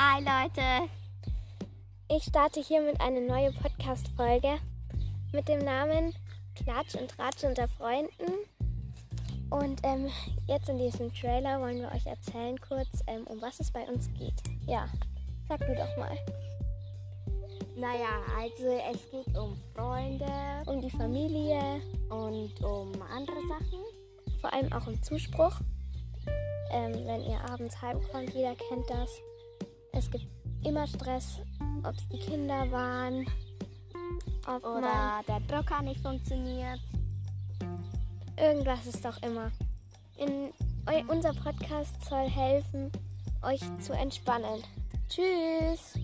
Hi Leute. Ich starte hier mit einer neuen Podcast-Folge mit dem Namen Klatsch und Tratsch unter Freunden. Und ähm, jetzt in diesem Trailer wollen wir euch erzählen kurz, ähm, um was es bei uns geht. Ja, sag du doch mal. Naja, also es geht um Freunde, Um die Familie, und um andere Sachen. vor allem auch um Zuspruch. Ähm, wenn ihr abends heimkommt, jeder kennt das. Es gibt immer Stress, ob es die Kinder waren, ob Oder der Drucker nicht funktioniert. Irgendwas ist doch immer. In, unser Podcast soll helfen, euch zu entspannen. Tschüss!